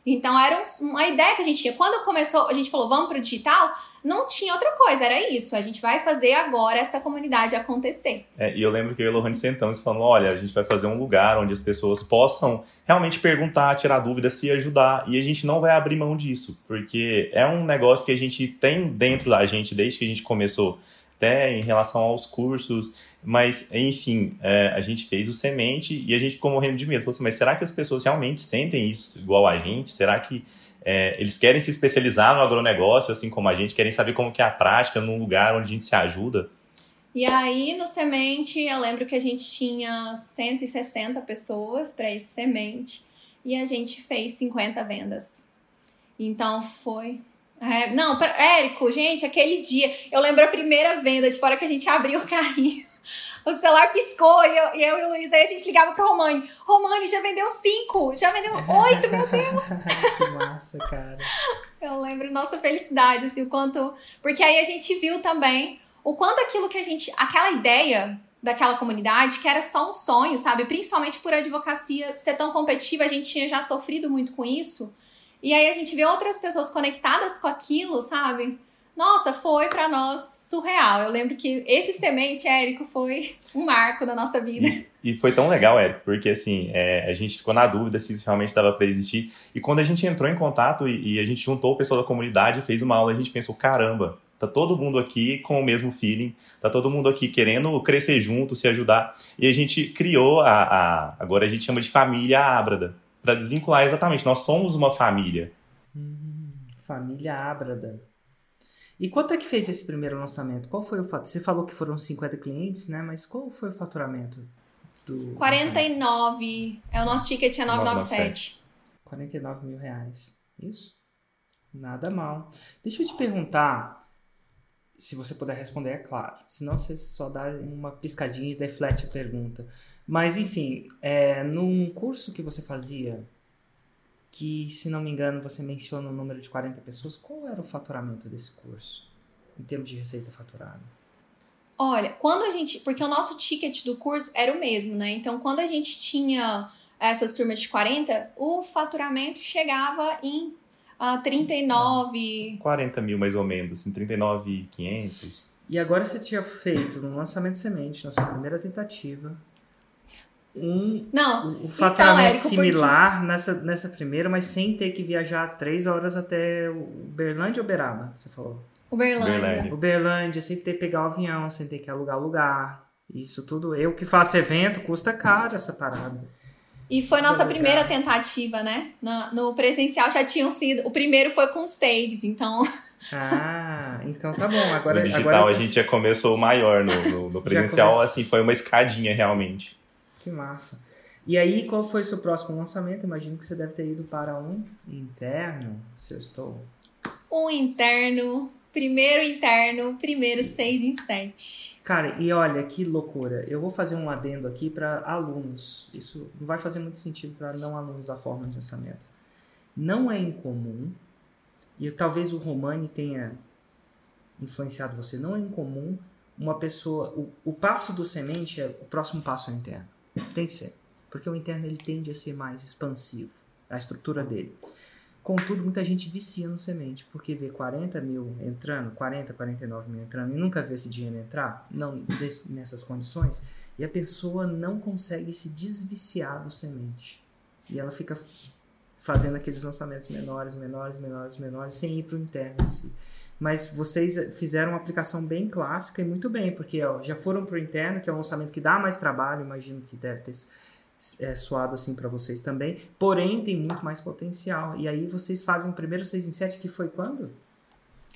Então era uma ideia que a gente tinha. Quando começou, a gente falou, vamos para o digital, não tinha outra coisa, era isso. A gente vai fazer agora essa comunidade acontecer. É, e eu lembro que eu e a Lohane sentamos falamos, olha, a gente vai fazer um lugar onde as pessoas possam realmente perguntar, tirar dúvidas, se ajudar. E a gente não vai abrir mão disso, porque é um negócio que a gente tem dentro da gente desde que a gente começou até em relação aos cursos, mas enfim, é, a gente fez o semente e a gente ficou morrendo de medo. Falou assim, mas será que as pessoas realmente sentem isso igual a gente? Será que é, eles querem se especializar no agronegócio, assim como a gente, querem saber como que é a prática num lugar onde a gente se ajuda? E aí, no semente, eu lembro que a gente tinha 160 pessoas para esse semente e a gente fez 50 vendas. Então foi. É, não, pra, Érico, gente, aquele dia, eu lembro a primeira venda, de hora que a gente abriu o carrinho. O celular piscou e eu, e eu e o Luiz, aí a gente ligava pro Romani. Romani, já vendeu cinco, já vendeu oito, meu Deus! que massa, cara. Eu lembro nossa felicidade, assim, o quanto. Porque aí a gente viu também o quanto aquilo que a gente. aquela ideia daquela comunidade, que era só um sonho, sabe? Principalmente por a advocacia ser tão competitiva, a gente tinha já sofrido muito com isso. E aí a gente vê outras pessoas conectadas com aquilo, sabe? Nossa, foi para nós surreal. Eu lembro que esse semente, Érico, foi um marco na nossa vida. E, e foi tão legal, Érico, porque assim, é, a gente ficou na dúvida se isso realmente estava para existir. E quando a gente entrou em contato e, e a gente juntou o pessoal da comunidade, fez uma aula, a gente pensou, caramba, Tá todo mundo aqui com o mesmo feeling, tá todo mundo aqui querendo crescer junto, se ajudar. E a gente criou a, a agora a gente chama de família Ábrada, para desvincular exatamente. Nós somos uma família. Hum, família Ábrada. E quanto é que fez esse primeiro lançamento? Qual foi o fato? Você falou que foram 50 clientes, né? Mas qual foi o faturamento do 49. Lançamento? É o nosso ticket é 997. 49 mil reais. Isso? Nada mal. Deixa eu te perguntar, se você puder responder, é claro. Senão você só dá uma piscadinha e deflete a pergunta. Mas, enfim, é, num curso que você fazia, que, se não me engano, você menciona o número de 40 pessoas, qual era o faturamento desse curso, em termos de receita faturada? Olha, quando a gente. Porque o nosso ticket do curso era o mesmo, né? Então, quando a gente tinha essas turmas de 40, o faturamento chegava em a 39. 40 mil mais ou menos, assim, 39,500. E agora você tinha feito no lançamento semente, na sua primeira tentativa, um Não, o então, faturamento Érico, similar porque... nessa, nessa primeira, mas sem ter que viajar três horas até Uberlândia ou Beraba, você falou? Uberlândia. Uberlândia. Uberlândia, sem ter que pegar o avião, sem ter que alugar lugar. Isso tudo. Eu que faço evento, custa caro essa parada. E foi nossa primeira tentativa, né? No, no, presencial já tinham sido. O primeiro foi com seis, então. Ah, então tá bom. Agora, no digital agora a gente já começou maior, no, no, no presencial, assim, foi uma escadinha realmente. Que massa. E aí, qual foi o seu próximo lançamento? Imagino que você deve ter ido para um interno, se eu estou. Um interno Primeiro interno, primeiro seis em sete. Cara, e olha que loucura. Eu vou fazer um adendo aqui para alunos. Isso não vai fazer muito sentido para não alunos da forma de lançamento. Não é incomum, e talvez o Romani tenha influenciado você, não é incomum uma pessoa. O, o passo do semente é o próximo passo é interno. Tem que ser. Porque o interno ele tende a ser mais expansivo, a estrutura dele. Contudo, muita gente vicia no semente, porque vê 40 mil entrando, 40, 49 mil entrando, e nunca vê esse dinheiro entrar, não desse, nessas condições, e a pessoa não consegue se desviciar do semente. E ela fica fazendo aqueles lançamentos menores, menores, menores, menores, sem ir para o interno em si. Mas vocês fizeram uma aplicação bem clássica e muito bem, porque ó, já foram para o interno, que é um lançamento que dá mais trabalho, imagino que deve ter é, suado assim para vocês também, porém tem muito mais potencial. E aí vocês fazem o primeiro 6 em 7, que foi quando?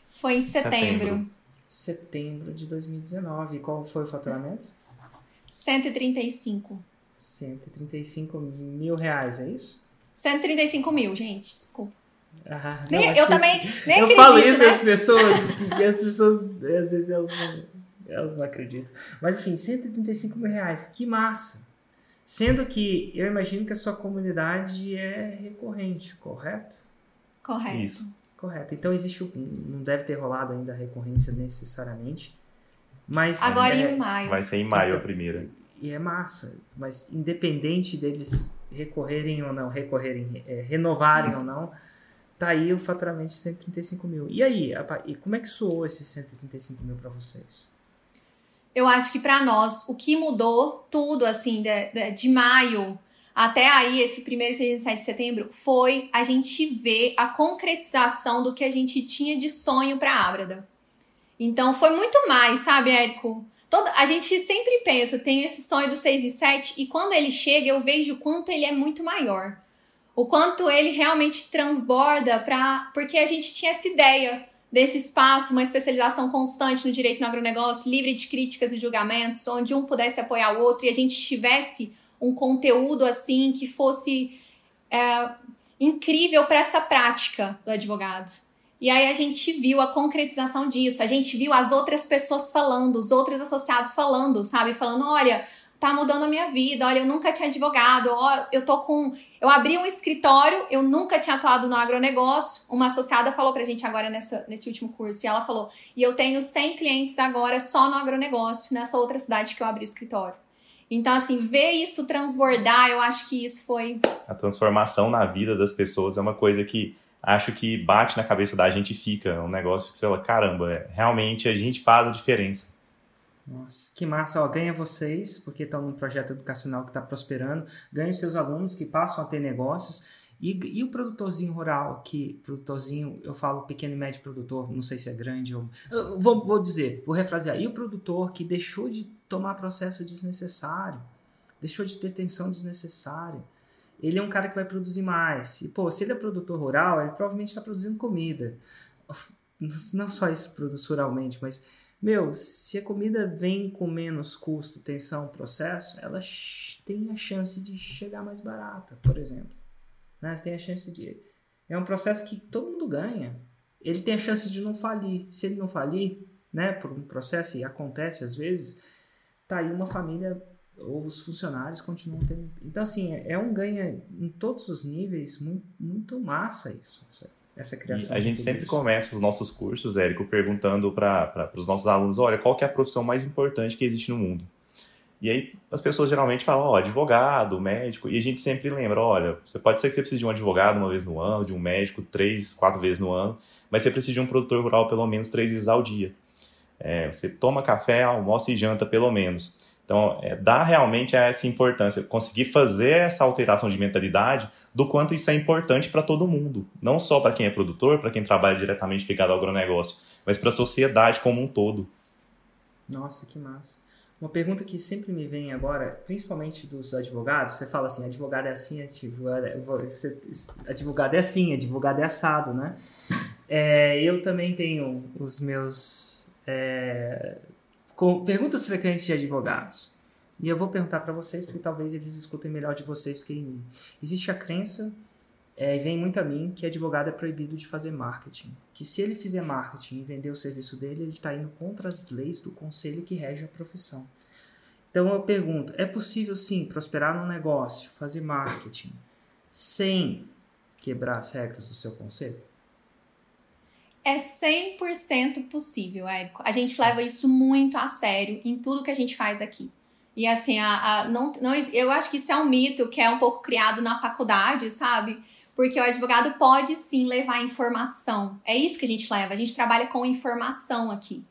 Foi em setembro. Setembro de 2019. E qual foi o faturamento? 135. 135 mil reais, é isso? 135 mil, gente, desculpa. Ah, nem, não, é eu também nem eu acredito, falo isso né? às pessoas, e as pessoas, às vezes, elas não, elas não acreditam. Mas, enfim, 135 mil reais, que massa. Sendo que eu imagino que a sua comunidade é recorrente, correto? Correto. Isso. Correto. Então existe não deve ter rolado ainda a recorrência necessariamente, mas agora é, em maio. Vai ser em maio então, a primeira. E é massa, mas independente deles recorrerem ou não, recorrerem, é, renovarem ou não, tá aí o faturamento de 135 mil. E aí, e como é que soou esses 135 mil para vocês? eu acho que para nós, o que mudou tudo, assim, de, de, de, maio até aí, esse primeiro 6 e 7 de setembro, foi a gente ver a concretização do que a gente tinha de sonho para Ábrada. Então foi muito mais, sabe, Érico? Todo, a gente sempre pensa, tem esse sonho do 6 e 7, e quando ele chega, eu vejo o quanto ele é muito maior. O quanto ele realmente transborda para. Porque a gente tinha essa ideia desse espaço, uma especialização constante no direito no agronegócio, livre de críticas e julgamentos, onde um pudesse apoiar o outro e a gente tivesse um conteúdo assim que fosse é, incrível para essa prática do advogado. E aí a gente viu a concretização disso, a gente viu as outras pessoas falando, os outros associados falando, sabe? Falando, olha, tá mudando a minha vida, olha, eu nunca tinha advogado, ó, eu tô com. Eu abri um escritório, eu nunca tinha atuado no agronegócio. Uma associada falou pra gente agora nessa, nesse último curso, e ela falou: e eu tenho 100 clientes agora só no agronegócio, nessa outra cidade que eu abri o escritório. Então, assim, ver isso transbordar, eu acho que isso foi. A transformação na vida das pessoas é uma coisa que acho que bate na cabeça da gente e fica. É um negócio que você fala, caramba, é, realmente a gente faz a diferença. Nossa, que massa, ó, ganha vocês, porque estão num projeto educacional que está prosperando, ganha seus alunos que passam a ter negócios, e, e, o produtorzinho rural, que produtorzinho, eu falo pequeno e médio produtor, não sei se é grande ou. Vou, vou dizer, vou refrasear. E o produtor que deixou de tomar processo desnecessário, deixou de ter tensão desnecessária. Ele é um cara que vai produzir mais. E, pô, se ele é produtor rural, ele provavelmente está produzindo comida. Não só isso produz ruralmente, mas, meu, se a comida vem com menos custo, tensão, processo, ela tem a chance de chegar mais barata, por exemplo. Né? Você tem a chance de. É um processo que todo mundo ganha. Ele tem a chance de não falir. Se ele não falir, né, por um processo, e acontece às vezes, tá aí uma família ou os funcionários continuam tendo. Então, assim, é, é um ganho em todos os níveis, muito, muito massa isso, essa, essa criação. E a gente sempre isso. começa os nossos cursos, Érico, perguntando para os nossos alunos: olha, qual é a profissão mais importante que existe no mundo? E aí as pessoas geralmente falam, ó, oh, advogado, médico, e a gente sempre lembra, olha, você pode ser que você precise de um advogado uma vez no ano, de um médico três, quatro vezes no ano, mas você precisa de um produtor rural pelo menos três vezes ao dia. É, você toma café, almoça e janta pelo menos. Então, é, dá realmente essa importância, conseguir fazer essa alteração de mentalidade do quanto isso é importante para todo mundo. Não só para quem é produtor, para quem trabalha diretamente ligado ao agronegócio, mas para a sociedade como um todo. Nossa, que massa. Uma pergunta que sempre me vem agora, principalmente dos advogados, você fala assim, advogado é assim, advogado é, é assim, advogado é assado, né? É, eu também tenho os meus é, com, perguntas frequentes de advogados. E eu vou perguntar para vocês, porque talvez eles escutem melhor de vocês que em mim. Existe a crença é, e vem muito a mim que advogado é proibido de fazer marketing. Que se ele fizer marketing e vender o serviço dele, ele está indo contra as leis do conselho que rege a profissão. Então eu pergunto: é possível sim prosperar no negócio, fazer marketing, sem quebrar as regras do seu conselho? É 100% possível, Érico. A gente leva isso muito a sério em tudo que a gente faz aqui. E assim, a, a, não, não, eu acho que isso é um mito que é um pouco criado na faculdade, sabe? Porque o advogado pode sim levar informação. É isso que a gente leva. A gente trabalha com informação aqui,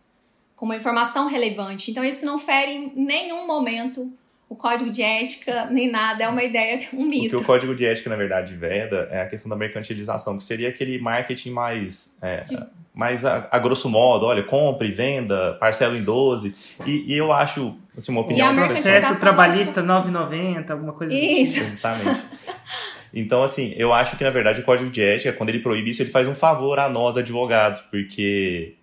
com uma informação relevante. Então, isso não fere em nenhum momento o código de ética, nem nada. É uma ideia, um mito. O que o código de ética, na verdade, veda é a questão da mercantilização, que seria aquele marketing mais. É, de... mais a, a, grosso modo, olha, compre, venda, parcela em 12. E, e eu acho, assim, uma opinião. E a processo trabalhista 9,90, alguma coisa Isso. Assim. Exatamente. Então, assim, eu acho que, na verdade, o código de ética, quando ele proíbe isso, ele faz um favor a nós, advogados, porque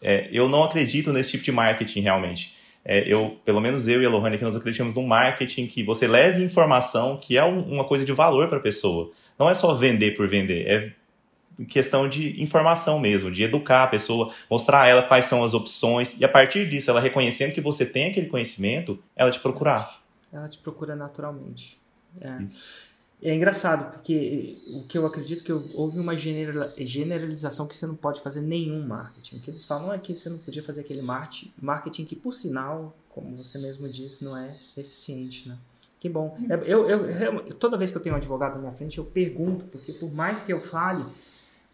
é, eu não acredito nesse tipo de marketing, realmente. É, eu, pelo menos eu e a Lohane aqui, nós acreditamos no marketing que você leve informação que é um, uma coisa de valor para a pessoa. Não é só vender por vender, é questão de informação mesmo, de educar a pessoa, mostrar a ela quais são as opções e a partir disso, ela reconhecendo que você tem aquele conhecimento, ela te procurar. Ela te procura naturalmente. É. Isso. É engraçado, porque o que eu acredito que houve uma generalização que você não pode fazer nenhum marketing. O que eles falam é que você não podia fazer aquele marketing que, por sinal, como você mesmo disse, não é eficiente, né? Que bom. É, eu, eu, eu, toda vez que eu tenho um advogado na minha frente, eu pergunto, porque por mais que eu fale,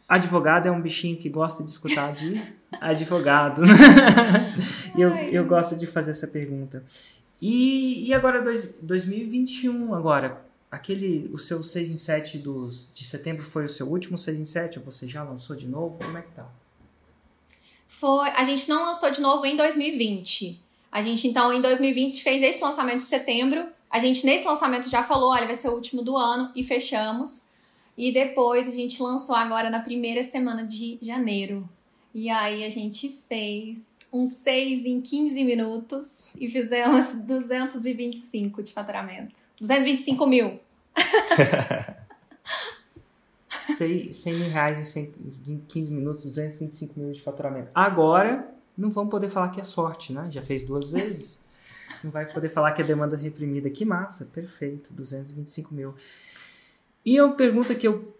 advogado é um bichinho que gosta de escutar de advogado. eu, eu gosto de fazer essa pergunta. E, e agora, dois, 2021, agora, aquele, o seu 6 em 7 dos, de setembro foi o seu último 6 em 7? Ou você já lançou de novo? Como é que tá? Foi, a gente não lançou de novo em 2020. A gente, então, em 2020 fez esse lançamento em setembro. A gente, nesse lançamento, já falou: olha, vai ser o último do ano, e fechamos. E depois a gente lançou agora na primeira semana de janeiro. E aí a gente fez um 6 em 15 minutos e fizemos 225 de faturamento. 225 mil. 100, 100 mil reais em 15 minutos, 225 mil de faturamento. Agora, não vamos poder falar que é sorte, né? Já fez duas vezes. Não vai poder falar que é demanda reprimida. Que massa, perfeito, 225 mil. E uma pergunta que eu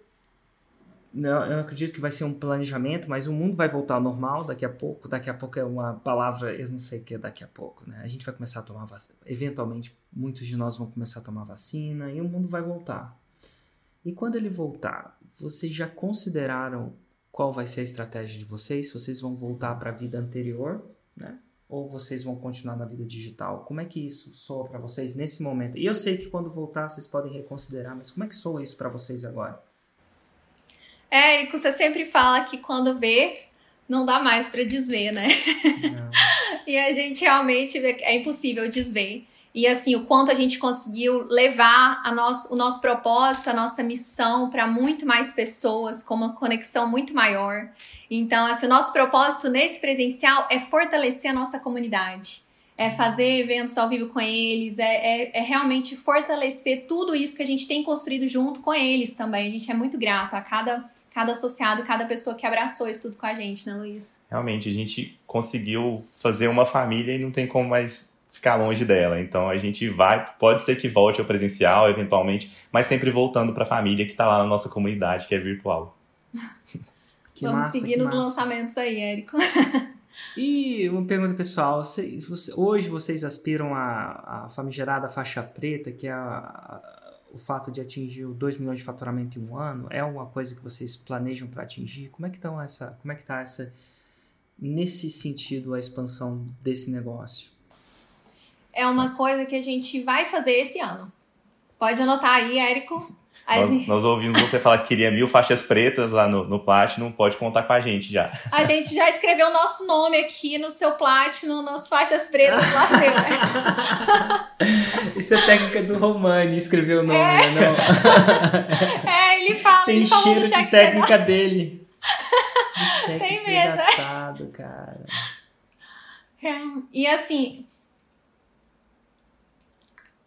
não, eu acredito que vai ser um planejamento, mas o mundo vai voltar ao normal daqui a pouco. Daqui a pouco é uma palavra, eu não sei o que é daqui a pouco, né? A gente vai começar a tomar vacina. Eventualmente, muitos de nós vão começar a tomar vacina e o mundo vai voltar. E quando ele voltar, vocês já consideraram qual vai ser a estratégia de vocês? Vocês vão voltar para a vida anterior, né? Ou vocês vão continuar na vida digital? Como é que isso soa para vocês nesse momento? E eu sei que quando voltar vocês podem reconsiderar, mas como é que soa isso para vocês agora? Érico, você sempre fala que quando vê, não dá mais para desver, né? e a gente realmente é impossível desver. E assim, o quanto a gente conseguiu levar a nosso, o nosso propósito, a nossa missão para muito mais pessoas, com uma conexão muito maior. Então, assim, o nosso propósito nesse presencial é fortalecer a nossa comunidade é fazer eventos ao vivo com eles, é, é, é, realmente fortalecer tudo isso que a gente tem construído junto com eles também. A gente é muito grato a cada, cada associado, cada pessoa que abraçou isso tudo com a gente, né, Luiz? Realmente, a gente conseguiu fazer uma família e não tem como mais ficar longe dela. Então a gente vai, pode ser que volte ao presencial eventualmente, mas sempre voltando para a família que está lá na nossa comunidade, que é virtual. Vamos massa, seguir nos massa. lançamentos aí, Érico. E uma pergunta pessoal: hoje vocês aspiram à, à famigerada faixa preta, que é a, a, o fato de atingir 2 milhões de faturamento em um ano? É uma coisa que vocês planejam para atingir? Como é que estão essa, como é que está essa nesse sentido a expansão desse negócio? É uma coisa que a gente vai fazer esse ano. Pode anotar aí, Érico. Nós, gente... nós, ouvimos você falar que queria mil faixas pretas lá no, no Platinum, pode contar com a gente já. A gente já escreveu o nosso nome aqui no seu Platinum, nas faixas pretas lá seu, né? Isso é técnica do Romani, escrever o nome, é. né? Não. É, ele fala, Tem ele cheiro de técnica dele. De Tem mesmo. Datado, cara. É. E assim,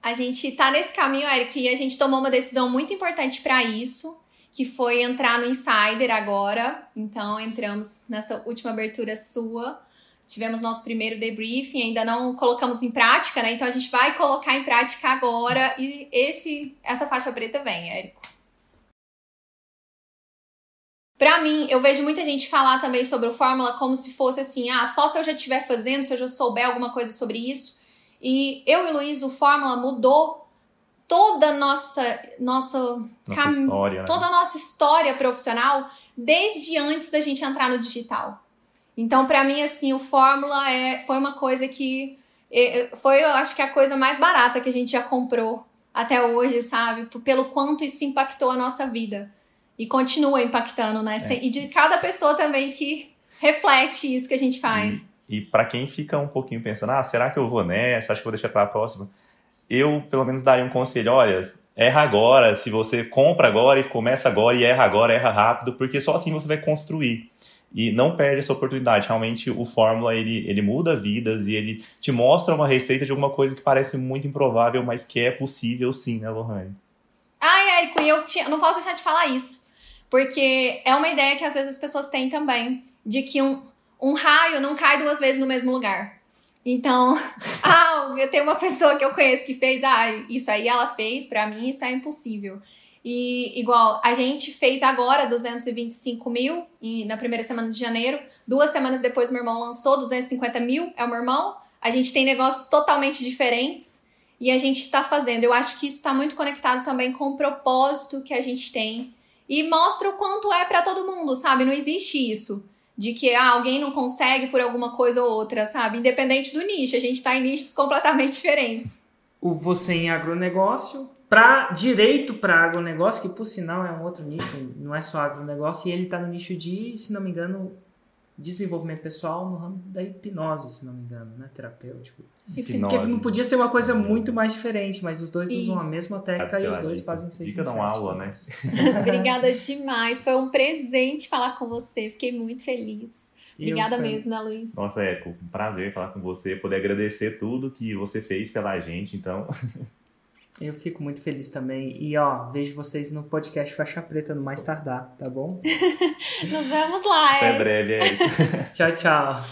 a gente tá nesse caminho, Érico, e a gente tomou uma decisão muito importante para isso, que foi entrar no Insider agora. Então, entramos nessa última abertura sua. Tivemos nosso primeiro debriefing, ainda não colocamos em prática, né? Então a gente vai colocar em prática agora e esse essa faixa preta vem, Érico. Para mim, eu vejo muita gente falar também sobre o Fórmula como se fosse assim: ah, só se eu já estiver fazendo, se eu já souber alguma coisa sobre isso. E eu e Luiz, o Fórmula mudou toda a nossa, nossa, nossa cam... história, né? toda a nossa história profissional desde antes da gente entrar no digital. Então, para mim, assim, o Fórmula é, foi uma coisa que foi, eu acho que a coisa mais barata que a gente já comprou até hoje, sabe? Pelo quanto isso impactou a nossa vida. E continua impactando, né? É. E de cada pessoa também que reflete isso que a gente faz. E para quem fica um pouquinho pensando, ah, será que eu vou nessa? Acho que vou deixar para a próxima. Eu, pelo menos, daria um conselho: olha, erra agora. Se você compra agora e começa agora e erra agora, erra rápido, porque só assim você vai construir. E não perde essa oportunidade. Realmente, o Fórmula ele, ele muda vidas e ele te mostra uma receita de alguma coisa que parece muito improvável, mas que é possível sim, né, Lohane? Ai, Érico, eu te, não posso deixar de falar isso. Porque é uma ideia que às vezes as pessoas têm também, de que um, um raio não cai duas vezes no mesmo lugar. Então, ah, eu tenho uma pessoa que eu conheço que fez, ah, isso aí ela fez, para mim isso é impossível. E igual, a gente fez agora 225 mil e, na primeira semana de janeiro. Duas semanas depois, meu irmão lançou 250 mil, é o meu irmão. A gente tem negócios totalmente diferentes e a gente está fazendo. Eu acho que isso está muito conectado também com o propósito que a gente tem e mostra o quanto é para todo mundo, sabe? Não existe isso de que ah, alguém não consegue por alguma coisa ou outra, sabe? Independente do nicho, a gente está em nichos completamente diferentes. O você em agronegócio, para direito para agronegócio, que por sinal é um outro nicho, não é só agronegócio, e ele está no nicho de, se não me engano, desenvolvimento pessoal no ramo da hipnose, se não me engano, né? Terapêutico. Hipnose. Porque não podia ser uma coisa muito mais diferente, mas os dois usam a Isso. mesma técnica e os dois dica. fazem seis Dica uma aula, né? Obrigada demais. Foi um presente falar com você. Fiquei muito feliz. Eu Obrigada fui- mesmo, né, Luiz? Nossa, é um prazer falar com você, poder agradecer tudo que você fez pela gente. Então, Eu fico muito feliz também. E ó, vejo vocês no podcast Faixa Preta no mais tardar, tá bom? Nos vemos lá, até breve, tchau, tchau.